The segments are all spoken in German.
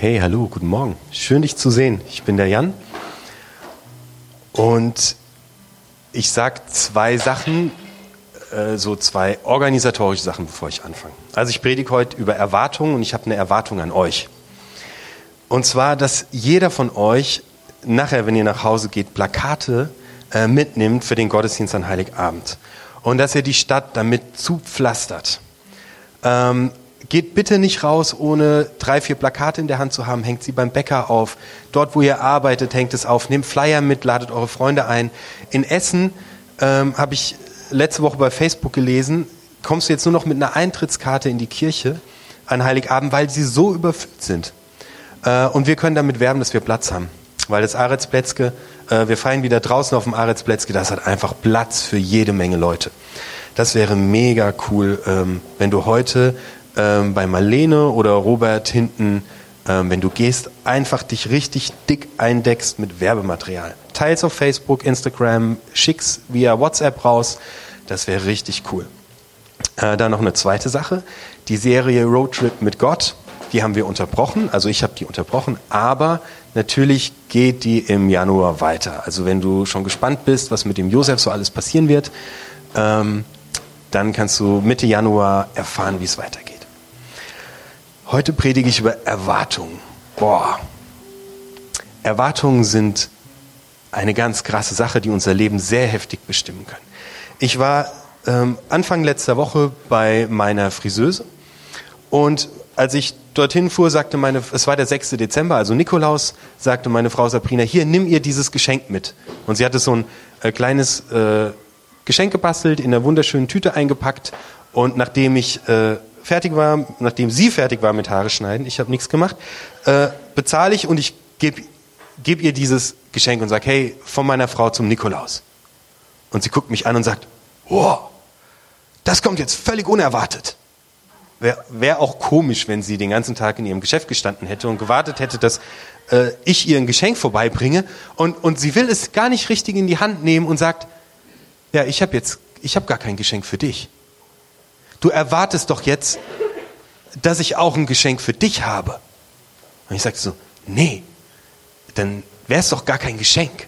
Hey, hallo, guten Morgen. Schön dich zu sehen. Ich bin der Jan. Und ich sage zwei Sachen, äh, so zwei organisatorische Sachen, bevor ich anfange. Also ich predige heute über Erwartungen und ich habe eine Erwartung an euch. Und zwar, dass jeder von euch nachher, wenn ihr nach Hause geht, Plakate äh, mitnimmt für den Gottesdienst an Heiligabend. Und dass ihr die Stadt damit zupflastert. Ähm, Geht bitte nicht raus, ohne drei, vier Plakate in der Hand zu haben. Hängt sie beim Bäcker auf. Dort, wo ihr arbeitet, hängt es auf. Nehmt Flyer mit, ladet eure Freunde ein. In Essen ähm, habe ich letzte Woche bei Facebook gelesen, kommst du jetzt nur noch mit einer Eintrittskarte in die Kirche an Heiligabend, weil sie so überfüllt sind. Äh, und wir können damit werben, dass wir Platz haben. Weil das Aretsplätzke, äh, wir feiern wieder draußen auf dem Aretsplätzke, das hat einfach Platz für jede Menge Leute. Das wäre mega cool, ähm, wenn du heute ähm, bei Marlene oder Robert hinten, ähm, wenn du gehst, einfach dich richtig dick eindeckst mit Werbematerial. Teils auf Facebook, Instagram, schick's via WhatsApp raus. Das wäre richtig cool. Äh, dann noch eine zweite Sache. Die Serie Roadtrip mit Gott, die haben wir unterbrochen. Also ich habe die unterbrochen, aber natürlich geht die im Januar weiter. Also wenn du schon gespannt bist, was mit dem Josef so alles passieren wird, ähm, dann kannst du Mitte Januar erfahren, wie es weitergeht. Heute predige ich über Erwartungen. Boah. Erwartungen sind eine ganz krasse Sache, die unser Leben sehr heftig bestimmen können. Ich war ähm, Anfang letzter Woche bei meiner Friseuse und als ich dorthin fuhr, sagte meine, es war der 6. Dezember, also Nikolaus, sagte meine Frau Sabrina, hier, nimm ihr dieses Geschenk mit. Und sie hatte so ein äh, kleines äh, Geschenk gebastelt, in einer wunderschönen Tüte eingepackt. Und nachdem ich äh, fertig war, nachdem sie fertig war mit Haare schneiden, ich habe nichts gemacht, äh, bezahle ich und ich gebe geb ihr dieses Geschenk und sage, hey, von meiner Frau zum Nikolaus. Und sie guckt mich an und sagt, wow, das kommt jetzt völlig unerwartet. Wäre wär auch komisch, wenn sie den ganzen Tag in ihrem Geschäft gestanden hätte und gewartet hätte, dass äh, ich ihr ein Geschenk vorbeibringe. Und, und sie will es gar nicht richtig in die Hand nehmen und sagt, ja, ich habe jetzt, ich habe gar kein Geschenk für dich du erwartest doch jetzt, dass ich auch ein Geschenk für dich habe. Und ich sagte so, nee, dann wäre es doch gar kein Geschenk.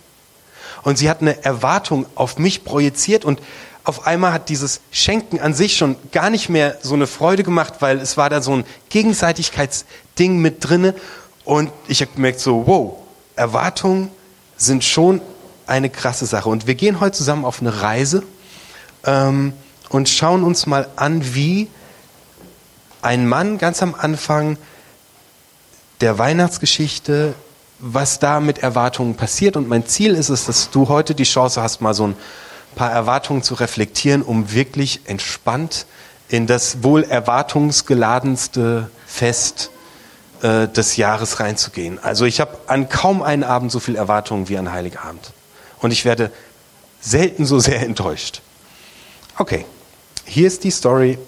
Und sie hat eine Erwartung auf mich projiziert und auf einmal hat dieses Schenken an sich schon gar nicht mehr so eine Freude gemacht, weil es war da so ein Gegenseitigkeitsding mit drinne. Und ich habe gemerkt so, wow, Erwartungen sind schon eine krasse Sache. Und wir gehen heute zusammen auf eine Reise. Ähm, und schauen uns mal an, wie ein Mann ganz am Anfang der Weihnachtsgeschichte, was da mit Erwartungen passiert. Und mein Ziel ist es, dass du heute die Chance hast, mal so ein paar Erwartungen zu reflektieren, um wirklich entspannt in das wohl erwartungsgeladenste Fest äh, des Jahres reinzugehen. Also ich habe an kaum einen Abend so viel Erwartungen wie an Heiligabend. Und ich werde selten so sehr enttäuscht. Okay. Hier ist die Story.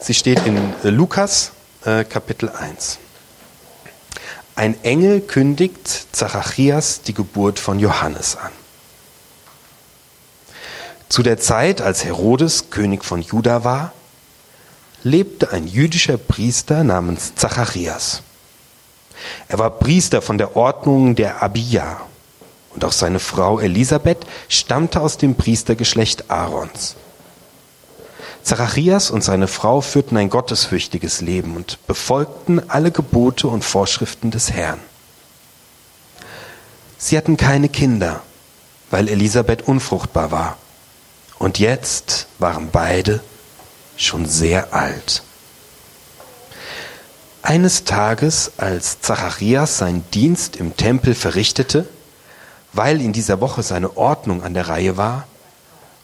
Sie steht in Lukas äh, Kapitel 1. Ein Engel kündigt Zacharias die Geburt von Johannes an. Zu der Zeit, als Herodes König von Juda war, lebte ein jüdischer Priester namens Zacharias. Er war Priester von der Ordnung der Abia und auch seine Frau Elisabeth stammte aus dem Priestergeschlecht Aarons. Zacharias und seine Frau führten ein gottesfürchtiges Leben und befolgten alle Gebote und Vorschriften des Herrn. Sie hatten keine Kinder, weil Elisabeth unfruchtbar war. Und jetzt waren beide schon sehr alt. Eines Tages, als Zacharias seinen Dienst im Tempel verrichtete, weil in dieser Woche seine Ordnung an der Reihe war,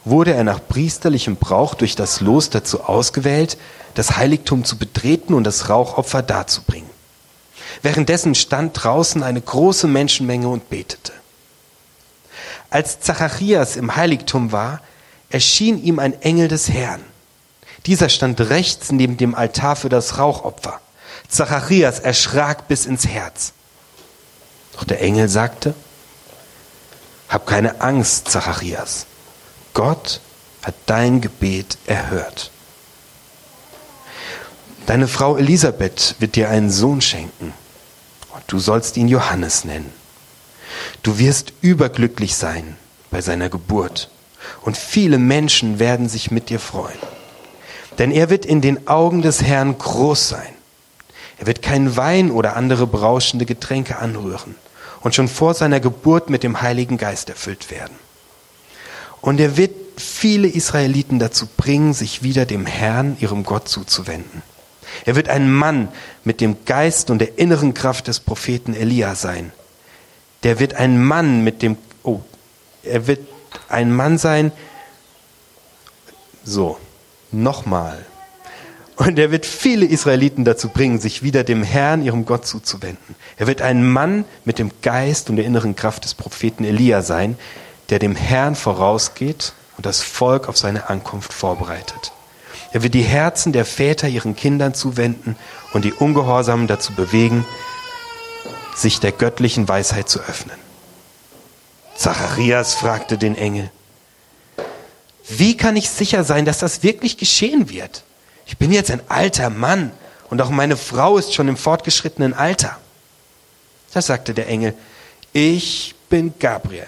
wurde er nach priesterlichem Brauch durch das Los dazu ausgewählt, das Heiligtum zu betreten und das Rauchopfer darzubringen. Währenddessen stand draußen eine große Menschenmenge und betete. Als Zacharias im Heiligtum war, erschien ihm ein Engel des Herrn. Dieser stand rechts neben dem Altar für das Rauchopfer. Zacharias erschrak bis ins Herz. Doch der Engel sagte, Hab keine Angst, Zacharias. Gott hat dein Gebet erhört. Deine Frau Elisabeth wird dir einen Sohn schenken. Und du sollst ihn Johannes nennen. Du wirst überglücklich sein bei seiner Geburt. Und viele Menschen werden sich mit dir freuen. Denn er wird in den Augen des Herrn groß sein. Er wird keinen Wein oder andere berauschende Getränke anrühren und schon vor seiner Geburt mit dem Heiligen Geist erfüllt werden. Und er wird viele Israeliten dazu bringen, sich wieder dem Herrn, ihrem Gott, zuzuwenden. Er wird ein Mann mit dem Geist und der inneren Kraft des Propheten Elia sein. Der wird ein Mann mit dem, oh, er wird ein Mann sein, so, nochmal. Und er wird viele Israeliten dazu bringen, sich wieder dem Herrn, ihrem Gott zuzuwenden. Er wird ein Mann mit dem Geist und der inneren Kraft des Propheten Elia sein, der dem Herrn vorausgeht und das Volk auf seine Ankunft vorbereitet. Er wird die Herzen der Väter ihren Kindern zuwenden und die Ungehorsamen dazu bewegen, sich der göttlichen Weisheit zu öffnen. Zacharias fragte den Engel, wie kann ich sicher sein, dass das wirklich geschehen wird? Ich bin jetzt ein alter Mann und auch meine Frau ist schon im fortgeschrittenen Alter. Da sagte der Engel, ich bin Gabriel.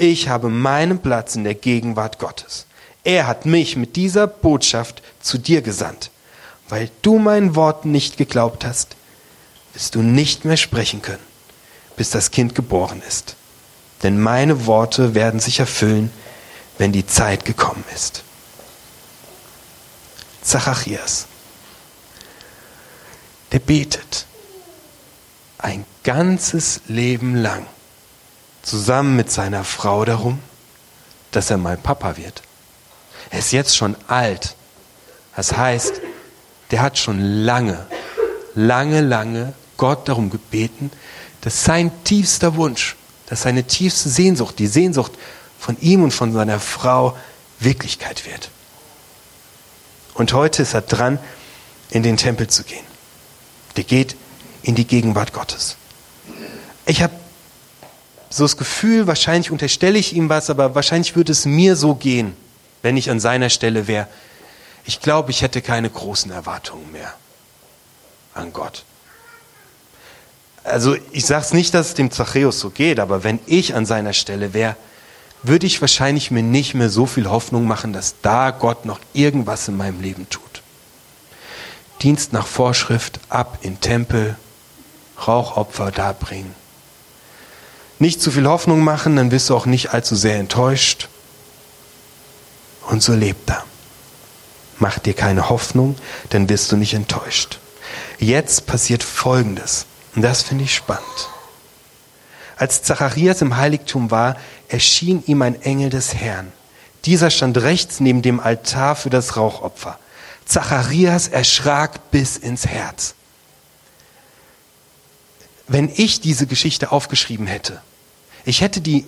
Ich habe meinen Platz in der Gegenwart Gottes. Er hat mich mit dieser Botschaft zu dir gesandt. Weil du meinen Worten nicht geglaubt hast, wirst du nicht mehr sprechen können, bis das Kind geboren ist. Denn meine Worte werden sich erfüllen, wenn die Zeit gekommen ist. Zacharias, der betet ein ganzes Leben lang zusammen mit seiner Frau darum, dass er mal Papa wird. Er ist jetzt schon alt. Das heißt, der hat schon lange, lange, lange Gott darum gebeten, dass sein tiefster Wunsch, dass seine tiefste Sehnsucht, die Sehnsucht von ihm und von seiner Frau Wirklichkeit wird. Und heute ist er dran, in den Tempel zu gehen. Der geht in die Gegenwart Gottes. Ich habe so das Gefühl, wahrscheinlich unterstelle ich ihm was, aber wahrscheinlich würde es mir so gehen, wenn ich an seiner Stelle wäre. Ich glaube, ich hätte keine großen Erwartungen mehr an Gott. Also ich sage es nicht, dass es dem Zachäus so geht, aber wenn ich an seiner Stelle wäre, würde ich wahrscheinlich mir nicht mehr so viel Hoffnung machen, dass da Gott noch irgendwas in meinem Leben tut. Dienst nach Vorschrift ab in Tempel, Rauchopfer darbringen. Nicht zu viel Hoffnung machen, dann wirst du auch nicht allzu sehr enttäuscht. Und so lebt er. Mach dir keine Hoffnung, dann wirst du nicht enttäuscht. Jetzt passiert Folgendes. Und das finde ich spannend. Als Zacharias im Heiligtum war, erschien ihm ein Engel des Herrn. Dieser stand rechts neben dem Altar für das Rauchopfer. Zacharias erschrak bis ins Herz. Wenn ich diese Geschichte aufgeschrieben hätte, ich hätte die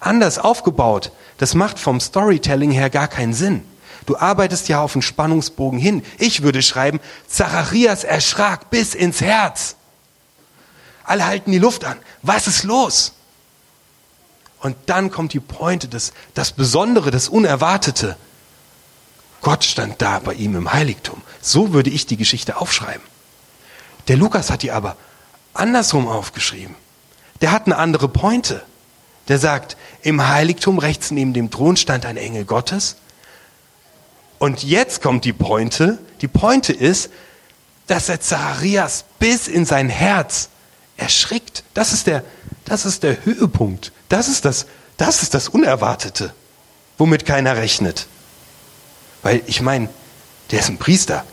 anders aufgebaut, das macht vom Storytelling her gar keinen Sinn. Du arbeitest ja auf einen Spannungsbogen hin. Ich würde schreiben, Zacharias erschrak bis ins Herz. Alle halten die Luft an. Was ist los? Und dann kommt die Pointe, das, das Besondere, das Unerwartete. Gott stand da bei ihm im Heiligtum. So würde ich die Geschichte aufschreiben. Der Lukas hat die aber andersrum aufgeschrieben. Der hat eine andere Pointe. Der sagt, im Heiligtum rechts neben dem Thron stand ein Engel Gottes. Und jetzt kommt die Pointe. Die Pointe ist, dass er Zacharias bis in sein Herz erschrickt. Das ist der, das ist der Höhepunkt. Das ist das, das ist das Unerwartete, womit keiner rechnet. Weil ich meine, der ist ein Priester.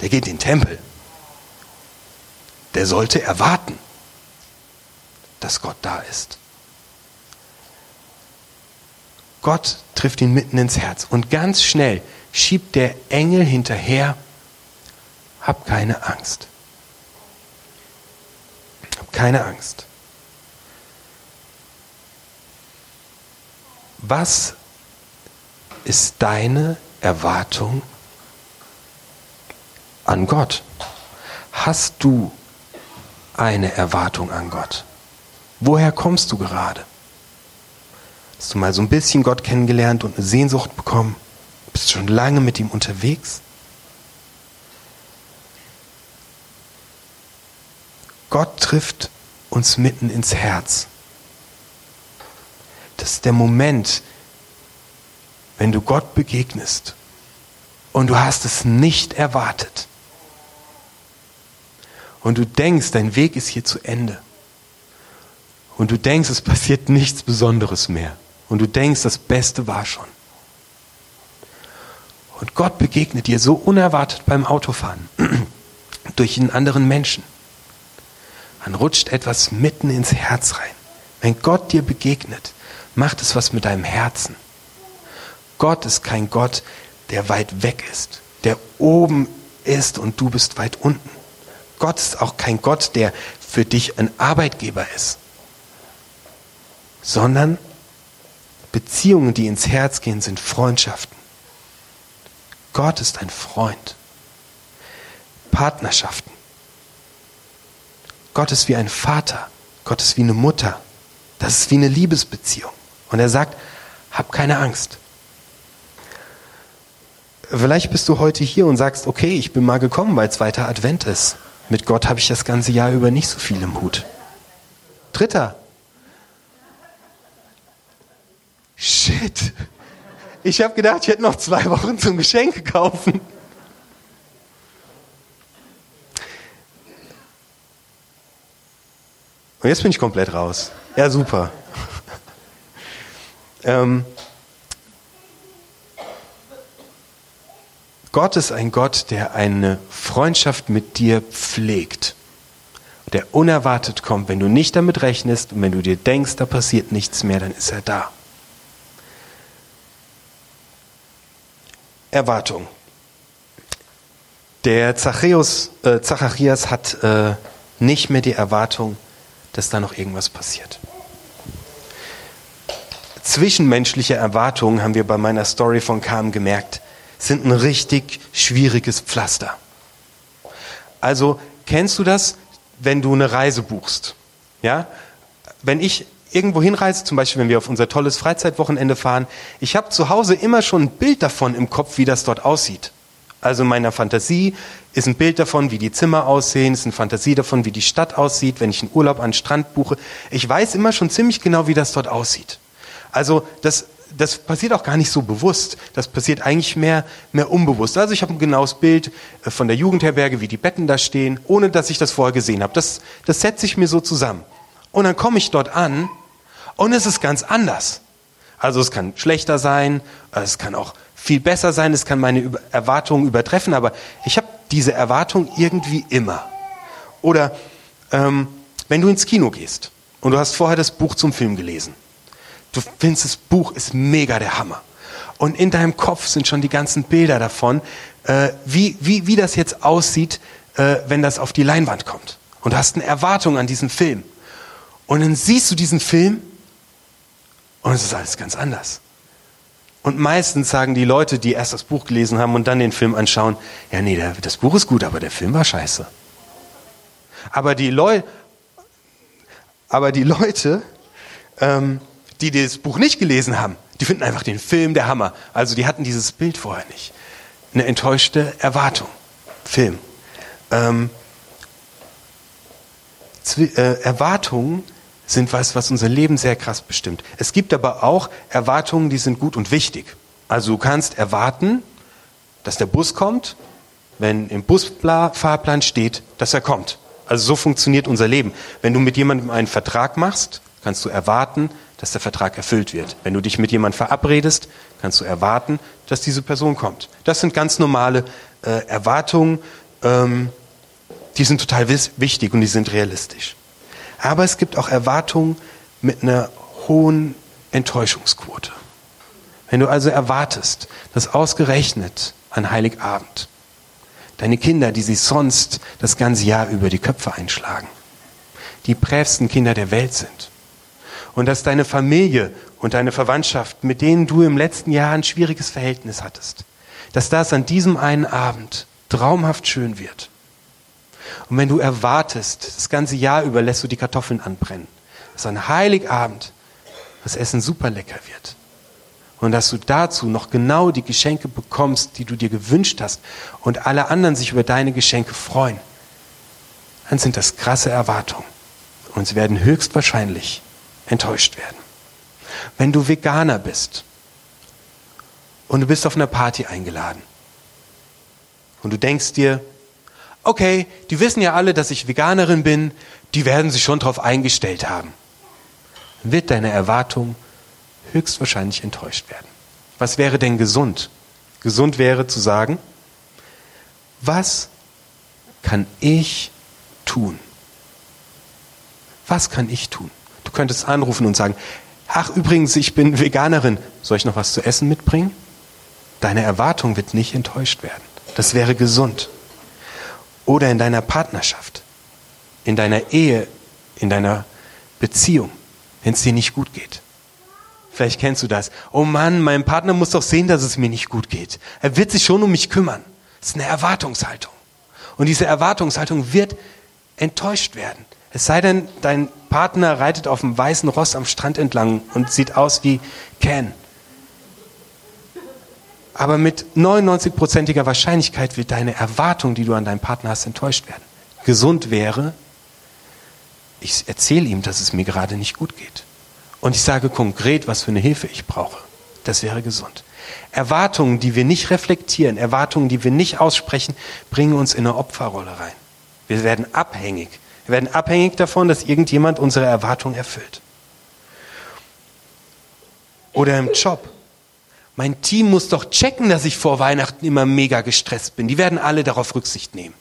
Der geht in den Tempel. Der sollte erwarten, dass Gott da ist. Gott trifft ihn mitten ins Herz und ganz schnell schiebt der Engel hinterher, hab keine Angst. Hab keine Angst. Was ist deine Erwartung an Gott? Hast du eine Erwartung an Gott? Woher kommst du gerade? Hast du mal so ein bisschen Gott kennengelernt und eine Sehnsucht bekommen? Bist schon lange mit ihm unterwegs? Gott trifft uns mitten ins Herz. Das ist der Moment, wenn du Gott begegnest und du hast es nicht erwartet. Und du denkst, dein Weg ist hier zu Ende. Und du denkst, es passiert nichts Besonderes mehr. Und du denkst, das Beste war schon. Und Gott begegnet dir so unerwartet beim Autofahren durch einen anderen Menschen. Dann rutscht etwas mitten ins Herz rein. Wenn Gott dir begegnet, macht es was mit deinem Herzen. Gott ist kein Gott, der weit weg ist, der oben ist und du bist weit unten. Gott ist auch kein Gott, der für dich ein Arbeitgeber ist, sondern Beziehungen, die ins Herz gehen, sind Freundschaften. Gott ist ein Freund. Partnerschaften. Gott ist wie ein Vater. Gott ist wie eine Mutter. Das ist wie eine Liebesbeziehung. Und er sagt, hab keine Angst. Vielleicht bist du heute hier und sagst, okay, ich bin mal gekommen, weil zweiter Advent ist. Mit Gott habe ich das ganze Jahr über nicht so viel im Hut. Dritter. Shit. Ich habe gedacht, ich hätte noch zwei Wochen zum Geschenke kaufen. Und jetzt bin ich komplett raus. Ja, super. ähm, Gott ist ein Gott, der eine Freundschaft mit dir pflegt. Der unerwartet kommt, wenn du nicht damit rechnest und wenn du dir denkst, da passiert nichts mehr, dann ist er da. Erwartung. Der Zachäus, äh, Zacharias hat äh, nicht mehr die Erwartung, dass da noch irgendwas passiert. Zwischenmenschliche Erwartungen, haben wir bei meiner Story von Kam gemerkt, sind ein richtig schwieriges Pflaster. Also kennst du das, wenn du eine Reise buchst? Ja? Wenn ich irgendwo hinreise, zum Beispiel wenn wir auf unser tolles Freizeitwochenende fahren, ich habe zu Hause immer schon ein Bild davon im Kopf, wie das dort aussieht. Also in meiner Fantasie ist ein Bild davon, wie die Zimmer aussehen, ist eine Fantasie davon, wie die Stadt aussieht, wenn ich einen Urlaub an den Strand buche. Ich weiß immer schon ziemlich genau, wie das dort aussieht. Also das, das passiert auch gar nicht so bewusst. Das passiert eigentlich mehr, mehr unbewusst. Also ich habe ein genaues Bild äh, von der Jugendherberge, wie die Betten da stehen, ohne dass ich das vorher gesehen habe. Das, das setze ich mir so zusammen. Und dann komme ich dort an und es ist ganz anders. Also es kann schlechter sein, es kann auch viel besser sein, es kann meine Erwartungen übertreffen, aber ich habe diese Erwartung irgendwie immer. Oder ähm, wenn du ins Kino gehst und du hast vorher das Buch zum Film gelesen, du findest das Buch ist mega der Hammer. Und in deinem Kopf sind schon die ganzen Bilder davon, äh, wie, wie, wie das jetzt aussieht, äh, wenn das auf die Leinwand kommt. Und du hast eine Erwartung an diesen Film. Und dann siehst du diesen Film und es ist alles ganz anders. Und meistens sagen die Leute, die erst das Buch gelesen haben und dann den Film anschauen, ja nee, das Buch ist gut, aber der Film war scheiße. Aber die, Leu aber die Leute, ähm, die das Buch nicht gelesen haben, die finden einfach den Film der Hammer. Also die hatten dieses Bild vorher nicht. Eine enttäuschte Erwartung. Film. Ähm, äh, Erwartungen sind was, was unser Leben sehr krass bestimmt. Es gibt aber auch Erwartungen, die sind gut und wichtig. Also du kannst erwarten, dass der Bus kommt, wenn im Busfahrplan steht, dass er kommt. Also so funktioniert unser Leben. Wenn du mit jemandem einen Vertrag machst, kannst du erwarten, dass der Vertrag erfüllt wird. Wenn du dich mit jemandem verabredest, kannst du erwarten, dass diese Person kommt. Das sind ganz normale äh, Erwartungen, ähm, die sind total wichtig und die sind realistisch. Aber es gibt auch Erwartungen mit einer hohen Enttäuschungsquote. Wenn du also erwartest, dass ausgerechnet an Heiligabend deine Kinder, die sich sonst das ganze Jahr über die Köpfe einschlagen, die brävsten Kinder der Welt sind. Und dass deine Familie und deine Verwandtschaft, mit denen du im letzten Jahr ein schwieriges Verhältnis hattest, dass das an diesem einen Abend traumhaft schön wird. Und wenn du erwartest, das ganze Jahr über lässt du die Kartoffeln anbrennen, dass an Heiligabend das Essen super lecker wird. Und dass du dazu noch genau die Geschenke bekommst, die du dir gewünscht hast und alle anderen sich über deine Geschenke freuen, dann sind das krasse Erwartungen. Und sie werden höchstwahrscheinlich enttäuscht werden. Wenn du Veganer bist und du bist auf einer Party eingeladen und du denkst dir, okay, die wissen ja alle, dass ich Veganerin bin, die werden sich schon darauf eingestellt haben, wird deine Erwartung höchstwahrscheinlich enttäuscht werden. Was wäre denn gesund? Gesund wäre zu sagen, was kann ich tun? Was kann ich tun? Du könntest anrufen und sagen, ach übrigens, ich bin Veganerin, soll ich noch was zu essen mitbringen? Deine Erwartung wird nicht enttäuscht werden. Das wäre gesund. Oder in deiner Partnerschaft, in deiner Ehe, in deiner Beziehung, wenn es dir nicht gut geht. Vielleicht kennst du das. Oh Mann, mein Partner muss doch sehen, dass es mir nicht gut geht. Er wird sich schon um mich kümmern. Das ist eine Erwartungshaltung. Und diese Erwartungshaltung wird enttäuscht werden. Es sei denn, dein Partner reitet auf dem weißen Ross am Strand entlang und sieht aus wie Ken. Aber mit 99-prozentiger Wahrscheinlichkeit wird deine Erwartung, die du an deinen Partner hast, enttäuscht werden. Gesund wäre, ich erzähle ihm, dass es mir gerade nicht gut geht. Und ich sage konkret, was für eine Hilfe ich brauche. Das wäre gesund. Erwartungen, die wir nicht reflektieren, Erwartungen, die wir nicht aussprechen, bringen uns in eine Opferrolle rein. Wir werden abhängig. Wir werden abhängig davon, dass irgendjemand unsere Erwartungen erfüllt. Oder im Job. Mein Team muss doch checken, dass ich vor Weihnachten immer mega gestresst bin. Die werden alle darauf Rücksicht nehmen.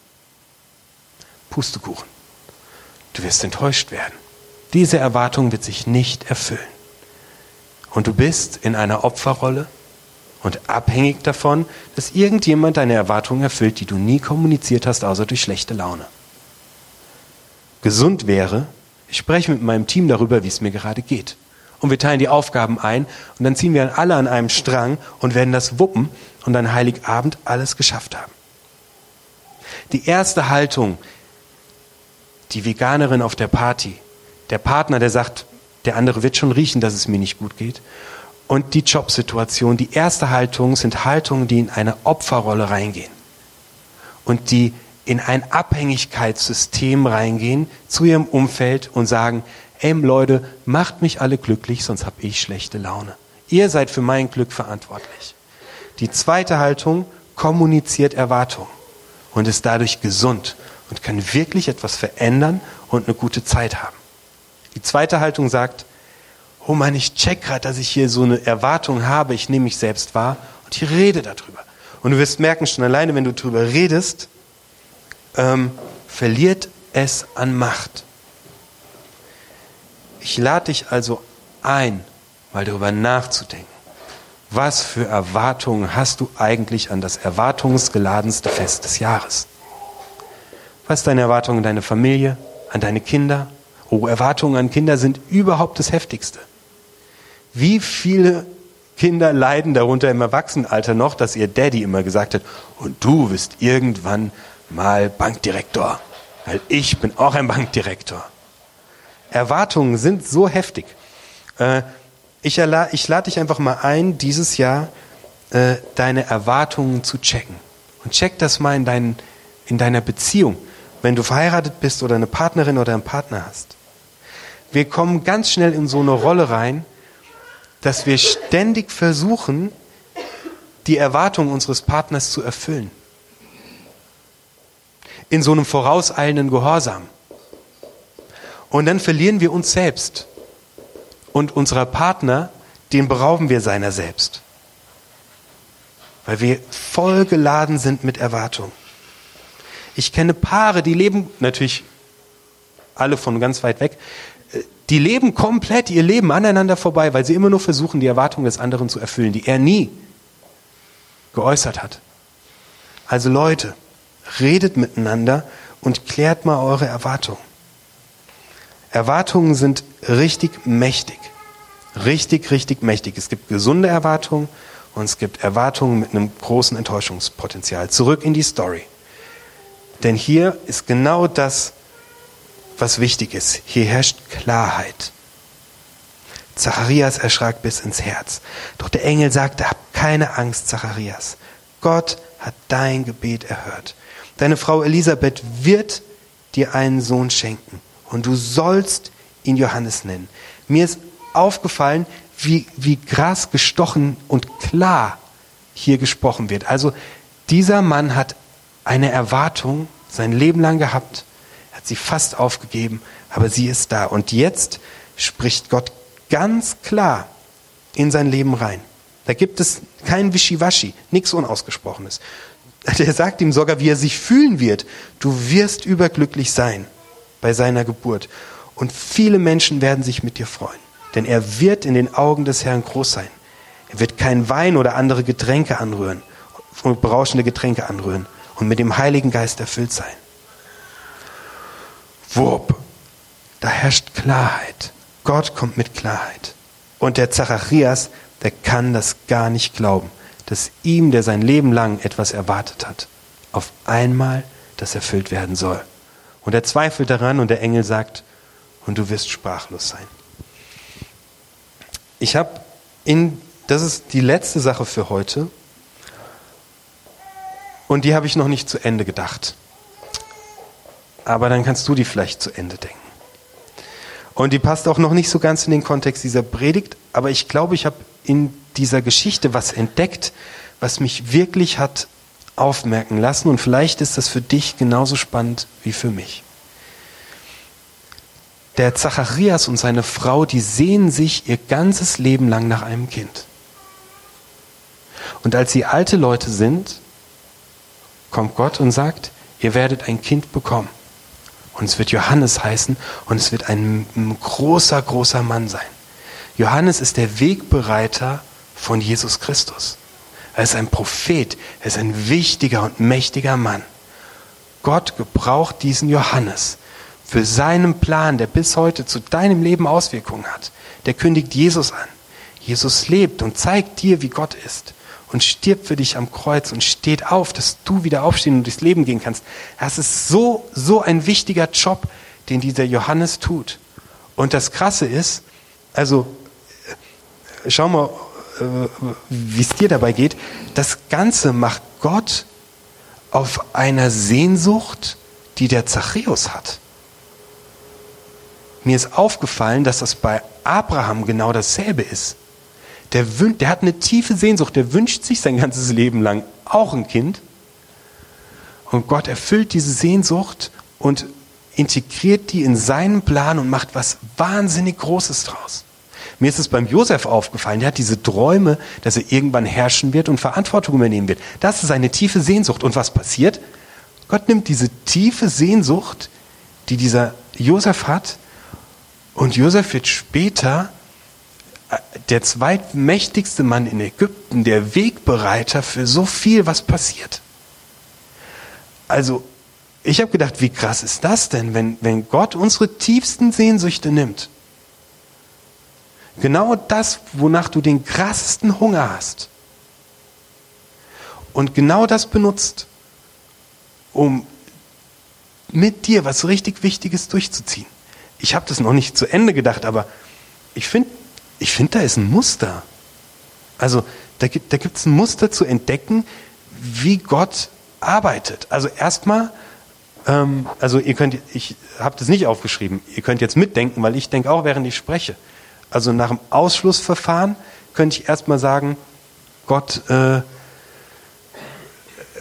Pustekuchen. Du wirst enttäuscht werden. Diese Erwartung wird sich nicht erfüllen. Und du bist in einer Opferrolle und abhängig davon, dass irgendjemand deine Erwartungen erfüllt, die du nie kommuniziert hast, außer durch schlechte Laune. Gesund wäre, ich spreche mit meinem Team darüber, wie es mir gerade geht. Und wir teilen die Aufgaben ein und dann ziehen wir alle an einem Strang und werden das wuppen und an Heiligabend alles geschafft haben. Die erste Haltung, die Veganerin auf der Party, der Partner, der sagt, der andere wird schon riechen, dass es mir nicht gut geht. Und die Jobsituation, die erste Haltung sind Haltungen, die in eine Opferrolle reingehen. Und die in ein Abhängigkeitssystem reingehen zu ihrem Umfeld und sagen, ey Leute, macht mich alle glücklich, sonst habe ich schlechte Laune. Ihr seid für mein Glück verantwortlich. Die zweite Haltung kommuniziert Erwartungen und ist dadurch gesund und kann wirklich etwas verändern und eine gute Zeit haben. Die zweite Haltung sagt, oh Mann, ich check gerade, dass ich hier so eine Erwartung habe, ich nehme mich selbst wahr und ich rede darüber. Und du wirst merken, schon alleine, wenn du darüber redest, ähm, verliert es an Macht. Ich lade dich also ein, mal darüber nachzudenken. Was für Erwartungen hast du eigentlich an das erwartungsgeladenste Fest des Jahres? Was ist deine Erwartung an deine Familie, an deine Kinder, Oh, Erwartungen an Kinder sind überhaupt das Heftigste. Wie viele Kinder leiden darunter im Erwachsenenalter noch, dass ihr Daddy immer gesagt hat, und du wirst irgendwann mal Bankdirektor, weil ich bin auch ein Bankdirektor. Erwartungen sind so heftig. Äh, ich, ich lade dich einfach mal ein, dieses Jahr äh, deine Erwartungen zu checken. Und check das mal in, dein, in deiner Beziehung, wenn du verheiratet bist oder eine Partnerin oder einen Partner hast wir kommen ganz schnell in so eine Rolle rein, dass wir ständig versuchen, die Erwartungen unseres Partners zu erfüllen. In so einem vorauseilenden Gehorsam. Und dann verlieren wir uns selbst. Und unserer Partner, den berauben wir seiner selbst. Weil wir voll geladen sind mit Erwartungen. Ich kenne Paare, die leben natürlich alle von ganz weit weg, die leben komplett ihr Leben aneinander vorbei, weil sie immer nur versuchen, die Erwartungen des anderen zu erfüllen, die er nie geäußert hat. Also Leute, redet miteinander und klärt mal eure Erwartungen. Erwartungen sind richtig mächtig. Richtig, richtig mächtig. Es gibt gesunde Erwartungen und es gibt Erwartungen mit einem großen Enttäuschungspotenzial. Zurück in die Story. Denn hier ist genau das, was wichtig ist. Hier herrscht Klarheit. Zacharias erschrak bis ins Herz. Doch der Engel sagte, hab keine Angst, Zacharias. Gott hat dein Gebet erhört. Deine Frau Elisabeth wird dir einen Sohn schenken und du sollst ihn Johannes nennen. Mir ist aufgefallen, wie, wie krass gestochen und klar hier gesprochen wird. Also dieser Mann hat eine Erwartung sein Leben lang gehabt, er hat sie fast aufgegeben, aber sie ist da. Und jetzt spricht Gott ganz klar in sein Leben rein. Da gibt es kein Wischiwaschi, nichts Unausgesprochenes. Der sagt ihm sogar, wie er sich fühlen wird. Du wirst überglücklich sein bei seiner Geburt. Und viele Menschen werden sich mit dir freuen. Denn er wird in den Augen des Herrn groß sein. Er wird kein Wein oder andere Getränke anrühren, berauschende Getränke anrühren und mit dem Heiligen Geist erfüllt sein. Wurp, da herrscht Klarheit. Gott kommt mit Klarheit. Und der Zacharias, der kann das gar nicht glauben, dass ihm, der sein Leben lang etwas erwartet hat, auf einmal das erfüllt werden soll. Und er zweifelt daran und der Engel sagt, und du wirst sprachlos sein. Ich habe in, das ist die letzte Sache für heute, und die habe ich noch nicht zu Ende gedacht. Aber dann kannst du die vielleicht zu Ende denken. Und die passt auch noch nicht so ganz in den Kontext dieser Predigt, aber ich glaube, ich habe in dieser Geschichte was entdeckt, was mich wirklich hat aufmerken lassen und vielleicht ist das für dich genauso spannend wie für mich. Der Zacharias und seine Frau, die sehen sich ihr ganzes Leben lang nach einem Kind. Und als sie alte Leute sind, kommt Gott und sagt, ihr werdet ein Kind bekommen. Und es wird Johannes heißen und es wird ein, großer, großer Mann sein. Johannes ist der Wegbereiter von Jesus Christus. Er ist ein Prophet, er ist ein wichtiger und mächtiger Mann. Gott gebraucht diesen Johannes für seinen Plan, der bis heute zu deinem Leben Auswirkungen hat. Der kündigt Jesus an. Jesus lebt und zeigt dir, wie Gott ist und stirbt für dich am Kreuz und steht auf, dass du wieder aufstehen und durchs Leben gehen kannst. Das ist so, so ein wichtiger Job, den dieser Johannes tut. Und das Krasse ist, also schau mal, äh, wie es dir dabei geht. Das Ganze macht Gott auf einer Sehnsucht, die der Zachäus hat. Mir ist aufgefallen, dass das bei Abraham genau dasselbe ist. Der, der hat eine tiefe Sehnsucht, der wünscht sich sein ganzes Leben lang auch ein Kind. Und Gott erfüllt diese Sehnsucht und integriert die in seinen Plan und macht was wahnsinnig Großes draus. Mir ist es beim Josef aufgefallen, der hat diese Träume, dass er irgendwann herrschen wird und Verantwortung übernehmen wird. Das ist eine tiefe Sehnsucht. Und was passiert? Gott nimmt diese tiefe Sehnsucht, die dieser Josef hat, und Josef wird später der zweitmächtigste Mann in Ägypten, der Wegbereiter für so viel, was passiert. Also, ich habe gedacht, wie krass ist das denn, wenn, wenn Gott unsere tiefsten Sehnsüchte nimmt? Genau das, wonach du den krassesten Hunger hast. Und genau das benutzt, um mit dir was richtig Wichtiges durchzuziehen. Ich habe das noch nicht zu Ende gedacht, aber ich finde, ich finde, da ist ein Muster. Also da gibt gibt's ein Muster zu entdecken, wie Gott arbeitet. Also erstmal, ähm, also ihr könnt, ich habe das nicht aufgeschrieben, ihr könnt jetzt mitdenken, weil ich denke auch, während ich spreche. Also nach dem Ausschlussverfahren könnte ich erstmal sagen, Gott äh,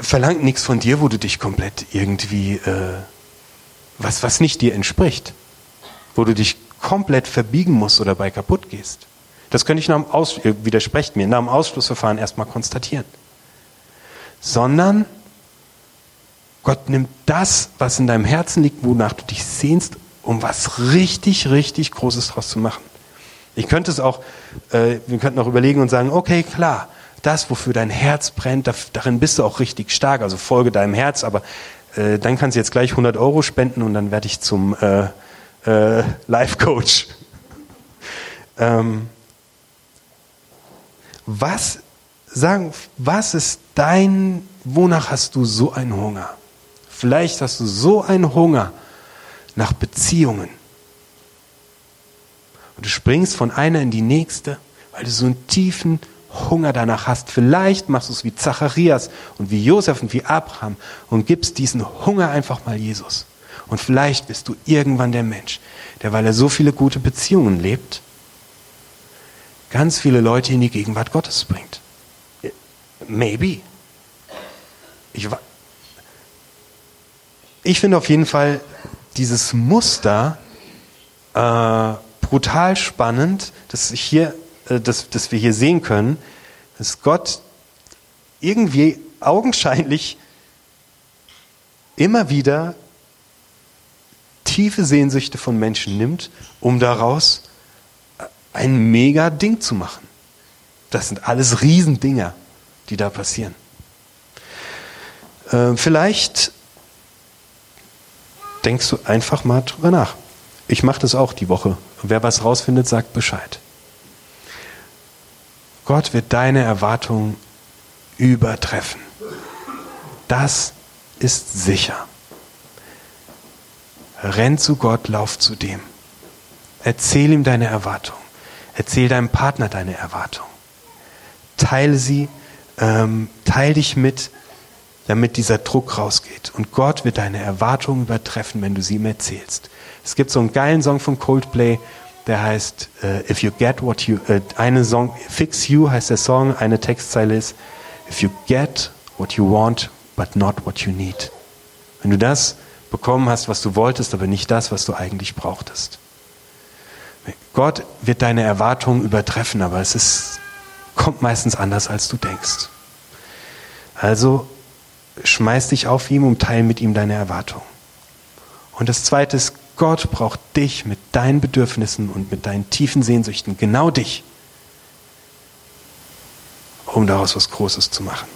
verlangt nichts von dir, wo du dich komplett irgendwie, äh, was, was nicht dir entspricht, wo du dich komplett verbiegen musst oder bei kaputt gehst. Das könnte ich nach dem Aus widersprecht mir, nach dem Ausschlussverfahren erstmal konstatieren. Sondern Gott nimmt das, was in deinem Herzen liegt, wonach du dich sehnst, um was richtig, richtig Großes draus zu machen. Ich könnte es auch, äh, wir könnten auch überlegen und sagen, okay, klar, das, wofür dein Herz brennt, da, darin bist du auch richtig stark, also folge deinem Herz, aber äh, dann kannst du jetzt gleich 100 Euro spenden und dann werde ich zum äh, äh, Life Coach. ähm, was sagen, was ist dein, wonach hast du so einen Hunger? Vielleicht hast du so einen Hunger nach Beziehungen. Und du springst von einer in die nächste, weil du so einen tiefen Hunger danach hast. Vielleicht machst du es wie Zacharias und wie Josef und wie Abraham und gibst diesen Hunger einfach mal Jesus. Und vielleicht bist du irgendwann der Mensch, der, weil er so viele gute Beziehungen lebt, ganz viele Leute in die Gegenwart Gottes bringt. Maybe. Ich, ich finde auf jeden Fall dieses Muster äh, brutal spannend, dass, ich hier, äh, dass, dass wir hier sehen können, dass Gott irgendwie augenscheinlich immer wieder tiefe Sehnsüchte von Menschen nimmt, um daraus ein mega Ding zu machen. Das sind alles Riesendinger, die da passieren. Äh, vielleicht denkst du einfach mal drüber nach. Ich mache das auch die Woche. Wer was rausfindet, sagt Bescheid. Gott wird deine Erwartungen übertreffen. Das ist sicher. Renn zu Gott, lauf zu dem. Erzähl ihm deine Erwartung. Erzähl deinem Partner deine Erwartung. Teile sie, ähm, teil dich mit, damit dieser Druck rausgeht. Und Gott wird deine Erwartungen übertreffen, wenn du sie ihm erzählst. Es gibt so einen geilen Song von Coldplay, der heißt uh, If You Get What You, uh, eine Song, Fix You heißt der Song, eine Textzeile ist If You Get What You Want, but not what you need. Wenn du das bekommen hast, was du wolltest, aber nicht das, was du eigentlich brauchtest. Gott wird deine Erwartungen übertreffen, aber es ist, kommt meistens anders, als du denkst. Also schmeiß dich auf ihm und teile mit ihm deine Erwartungen. Und das zweite ist, Gott braucht dich mit deinen Bedürfnissen und mit deinen tiefen Sehnsüchten, genau dich, um daraus was Großes zu machen.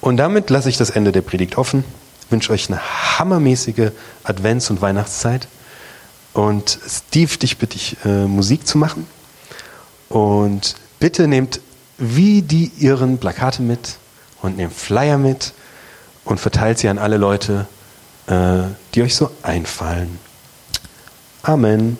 Und damit lasse ich das Ende der Predigt offen. Wünsche euch eine hammermäßige Advents- und Weihnachtszeit. Und Steve, dich bitte ich, äh, Musik zu machen. Und bitte nehmt wie die ihren Plakate mit und nehmt Flyer mit und verteilt sie an alle Leute, die euch so einfallen. Amen.